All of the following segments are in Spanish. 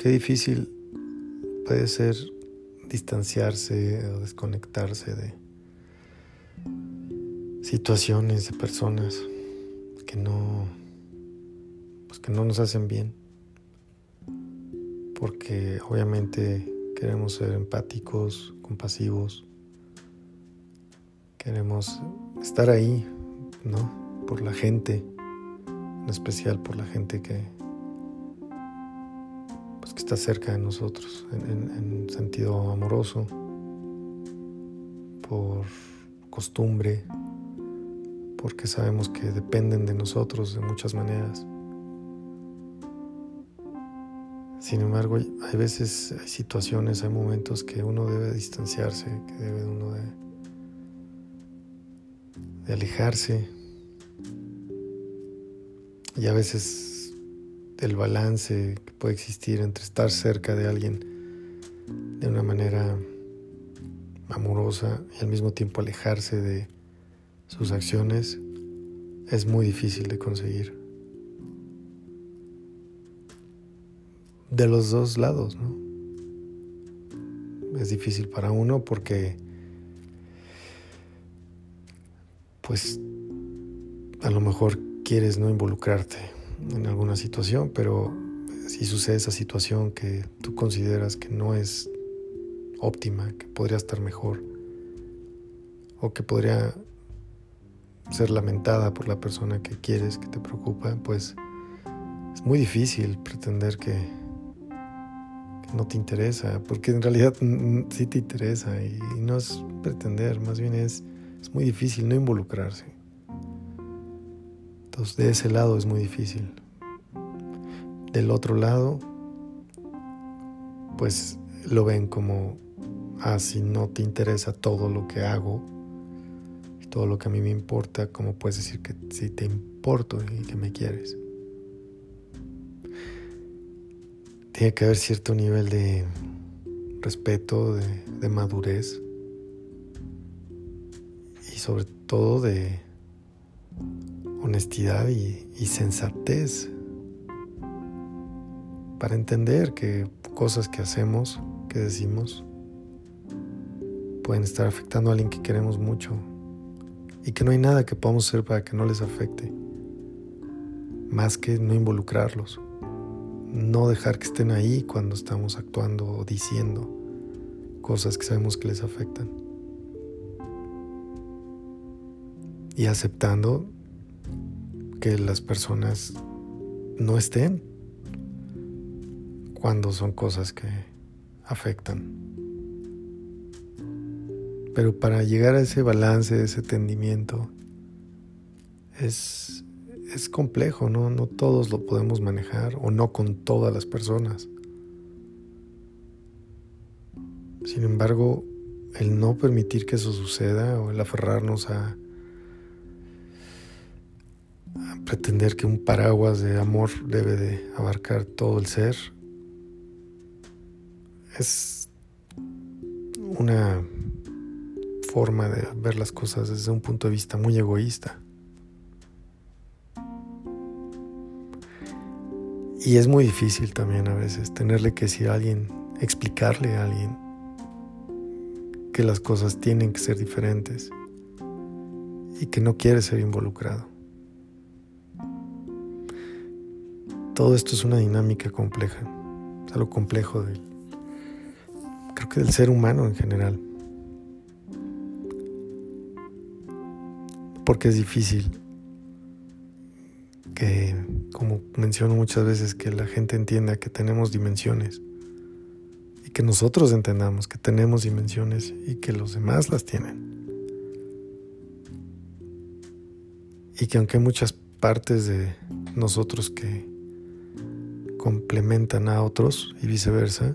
qué difícil puede ser distanciarse o desconectarse de situaciones, de personas que no, pues que no nos hacen bien. Porque obviamente queremos ser empáticos, compasivos, queremos estar ahí, ¿no? Por la gente, en especial por la gente que, está cerca de nosotros, en, en sentido amoroso, por costumbre, porque sabemos que dependen de nosotros de muchas maneras. Sin embargo, hay veces, hay situaciones, hay momentos que uno debe distanciarse, que debe uno de alejarse. Y a veces el balance que puede existir entre estar cerca de alguien de una manera amorosa y al mismo tiempo alejarse de sus acciones es muy difícil de conseguir. De los dos lados, ¿no? Es difícil para uno porque, pues, a lo mejor quieres no involucrarte en alguna situación, pero si sucede esa situación que tú consideras que no es óptima, que podría estar mejor, o que podría ser lamentada por la persona que quieres, que te preocupa, pues es muy difícil pretender que, no te interesa, porque en realidad sí te interesa y, no es pretender, más bien es, es muy difícil no involucrarse. De ese lado es muy difícil. Del otro lado, pues lo ven como, ah, si no te interesa todo lo que hago, todo lo que a mí me importa, ¿cómo puedes decir que si te importo y que me quieres? Tiene que haber cierto nivel de respeto, de, madurez y sobre todo de honestidad y, y sensatez para entender que cosas que hacemos, que decimos, pueden estar afectando a alguien que queremos mucho y que no hay nada que podamos hacer para que no les afecte, más que no involucrarlos, no dejar que estén ahí cuando estamos actuando o diciendo cosas que sabemos que les afectan. Y aceptando que las personas no estén cuando son cosas que afectan. Pero para llegar a ese balance, ese entendimiento, es, es complejo, ¿no? No todos lo podemos manejar o no con todas las personas. Sin embargo, el no permitir que eso suceda o el aferrarnos a pretender que un paraguas de amor debe de abarcar todo el ser es una forma de ver las cosas desde un punto de vista muy egoísta. Y es muy difícil también a veces tenerle que decir a alguien, explicarle a alguien que las cosas tienen que ser diferentes y que no quiere ser involucrado. Todo esto es una dinámica compleja, es algo complejo del, creo que del ser humano en general. porque es difícil que, como menciono muchas veces, que la gente entienda que tenemos dimensiones y que nosotros entendamos que tenemos dimensiones y que los demás las tienen. Y que aunque hay muchas partes de nosotros que complementan a otros y viceversa,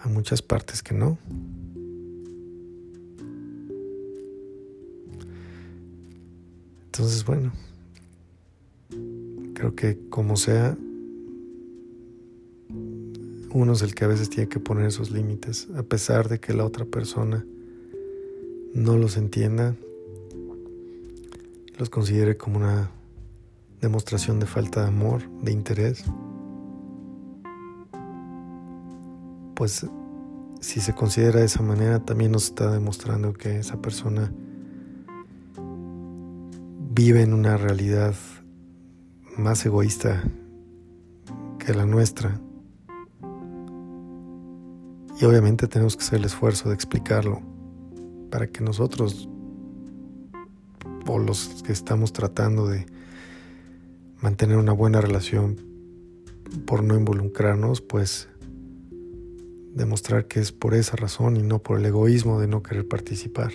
hay muchas partes que no. Entonces, bueno, creo que como sea, uno es el que a veces tiene que poner esos límites, a pesar de que la otra persona no los entienda, los considere como una demostración de falta de amor, de interés. pues si se considera de esa manera, también nos está demostrando que esa persona vive en una realidad más egoísta que la nuestra. Y obviamente tenemos que hacer el esfuerzo de explicarlo para que nosotros o los que estamos tratando de mantener una buena relación por no involucrarnos, pues demostrar que es por esa razón y no por el egoísmo de no querer participar.